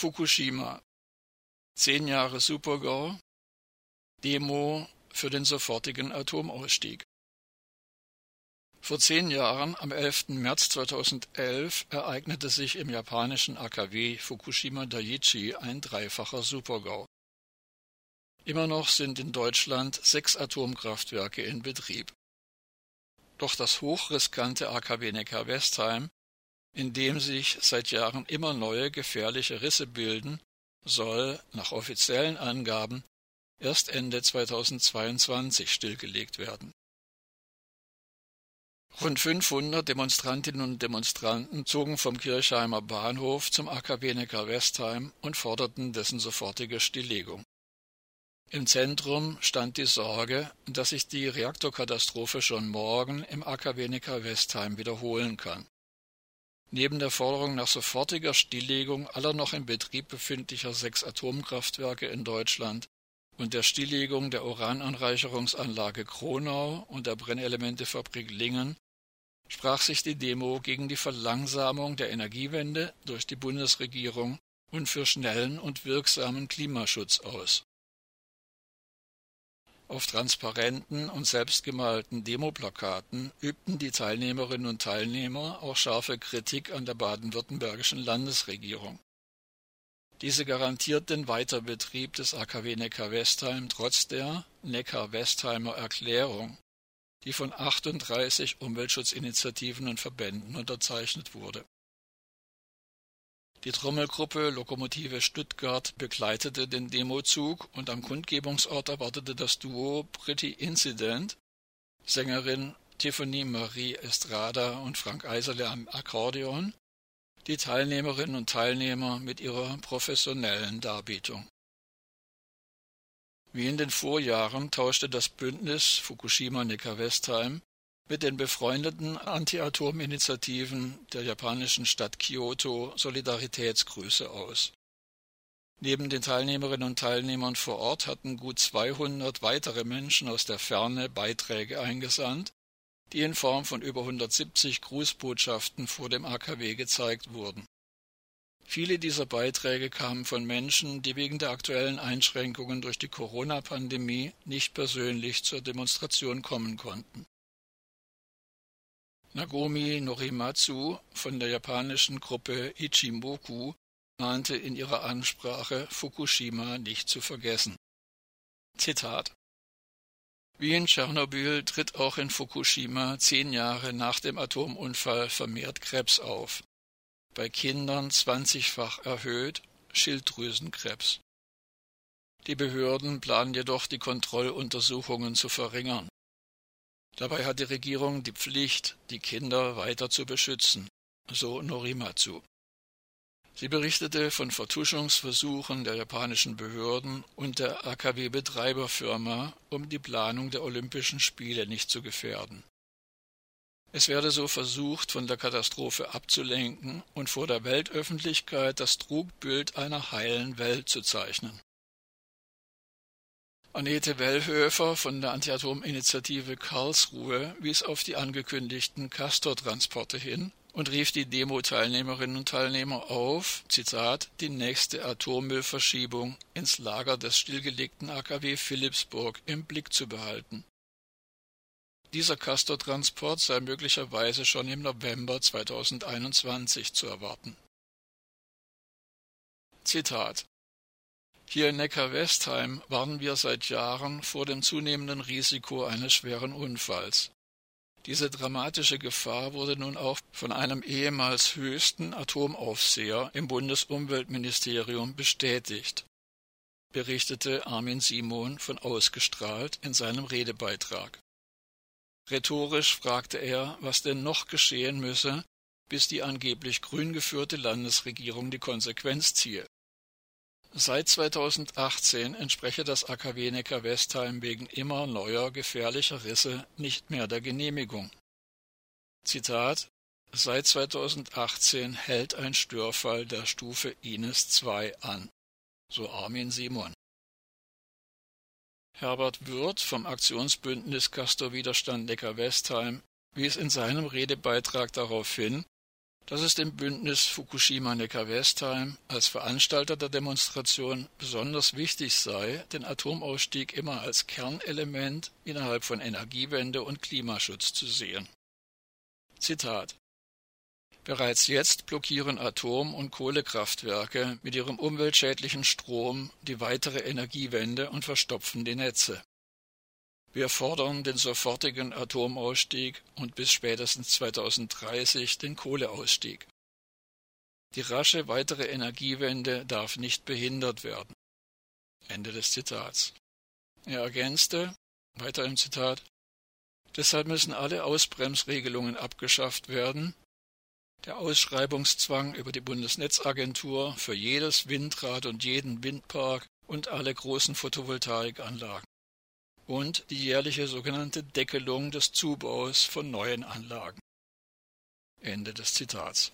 Fukushima. Zehn Jahre Supergau. Demo für den sofortigen Atomausstieg. Vor zehn Jahren, am 11. März 2011, ereignete sich im japanischen AKW Fukushima Daiichi ein dreifacher Supergau. Immer noch sind in Deutschland sechs Atomkraftwerke in Betrieb. Doch das hochriskante AKW Neckar-Westheim, in dem sich seit Jahren immer neue gefährliche Risse bilden, soll, nach offiziellen Angaben, erst Ende 2022 stillgelegt werden. Rund 500 Demonstrantinnen und Demonstranten zogen vom Kirchheimer Bahnhof zum AKW Neckar-Westheim und forderten dessen sofortige Stilllegung. Im Zentrum stand die Sorge, dass sich die Reaktorkatastrophe schon morgen im AKW Neckar-Westheim wiederholen kann. Neben der Forderung nach sofortiger Stilllegung aller noch in Betrieb befindlicher sechs Atomkraftwerke in Deutschland und der Stilllegung der Urananreicherungsanlage Kronau und der Brennelementefabrik Lingen sprach sich die Demo gegen die Verlangsamung der Energiewende durch die Bundesregierung und für schnellen und wirksamen Klimaschutz aus. Auf transparenten und selbstgemalten Demoplakaten übten die Teilnehmerinnen und Teilnehmer auch scharfe Kritik an der baden-württembergischen Landesregierung. Diese garantiert den Weiterbetrieb des AKW Neckar-Westheim trotz der Neckar-Westheimer Erklärung, die von 38 Umweltschutzinitiativen und Verbänden unterzeichnet wurde. Die Trommelgruppe Lokomotive Stuttgart begleitete den Demozug und am Kundgebungsort erwartete das Duo Pretty Incident, Sängerin Tiffany Marie Estrada und Frank Eiserle am Akkordeon, die Teilnehmerinnen und Teilnehmer mit ihrer professionellen Darbietung. Wie in den Vorjahren tauschte das Bündnis Fukushima-Neckar-Westheim mit den befreundeten Anti-Atom-Initiativen der japanischen Stadt Kyoto Solidaritätsgrüße aus. Neben den Teilnehmerinnen und Teilnehmern vor Ort hatten gut 200 weitere Menschen aus der Ferne Beiträge eingesandt, die in Form von über 170 Grußbotschaften vor dem AKW gezeigt wurden Viele dieser Beiträge kamen von Menschen, die wegen der aktuellen Einschränkungen durch die Corona-Pandemie nicht persönlich zur Demonstration kommen konnten. Nagomi Norimatsu von der japanischen Gruppe Ichimoku mahnte in ihrer Ansprache, Fukushima nicht zu vergessen. Zitat Wie in Tschernobyl tritt auch in Fukushima zehn Jahre nach dem Atomunfall vermehrt Krebs auf bei Kindern zwanzigfach erhöht Schilddrüsenkrebs. Die Behörden planen jedoch, die Kontrolluntersuchungen zu verringern. Dabei hat die Regierung die Pflicht, die Kinder weiter zu beschützen, so Norimatsu. Sie berichtete von Vertuschungsversuchen der japanischen Behörden und der AKW-Betreiberfirma, um die Planung der Olympischen Spiele nicht zu gefährden. Es werde so versucht, von der Katastrophe abzulenken und vor der Weltöffentlichkeit das Trugbild einer heilen Welt zu zeichnen. Annette Wellhöfer von der Antiatominitiative Karlsruhe wies auf die angekündigten Castor-Transporte hin und rief die Demo-Teilnehmerinnen und Teilnehmer auf, Zitat, die nächste Atommüllverschiebung ins Lager des stillgelegten AKW Philipsburg im Blick zu behalten. Dieser Castor-Transport sei möglicherweise schon im November 2021 zu erwarten. Zitat Hier in Neckar-Westheim warnen wir seit Jahren vor dem zunehmenden Risiko eines schweren Unfalls. Diese dramatische Gefahr wurde nun auch von einem ehemals höchsten Atomaufseher im Bundesumweltministerium bestätigt, berichtete Armin Simon von Ausgestrahlt in seinem Redebeitrag. Rhetorisch fragte er, was denn noch geschehen müsse, bis die angeblich grün geführte Landesregierung die Konsequenz ziehe. Seit 2018 entspreche das AKW Neckar-Westheim wegen immer neuer gefährlicher Risse nicht mehr der Genehmigung. Zitat Seit 2018 hält ein Störfall der Stufe INES II an, so Armin Simon. Herbert Würth vom Aktionsbündnis Castor Widerstand Neckar-Westheim wies in seinem Redebeitrag darauf hin, dass es dem Bündnis Fukushima-Neckar-Westheim als Veranstalter der Demonstration besonders wichtig sei, den Atomausstieg immer als Kernelement innerhalb von Energiewende und Klimaschutz zu sehen. Zitat Bereits jetzt blockieren Atom- und Kohlekraftwerke mit ihrem umweltschädlichen Strom die weitere Energiewende und verstopfen die Netze. Wir fordern den sofortigen Atomausstieg und bis spätestens 2030 den Kohleausstieg. Die rasche weitere Energiewende darf nicht behindert werden. Ende des Zitats. Er ergänzte, weiter im Zitat, Deshalb müssen alle Ausbremsregelungen abgeschafft werden, der Ausschreibungszwang über die Bundesnetzagentur für jedes Windrad und jeden Windpark und alle großen Photovoltaikanlagen und die jährliche sogenannte Deckelung des Zubaus von neuen Anlagen. Ende des Zitats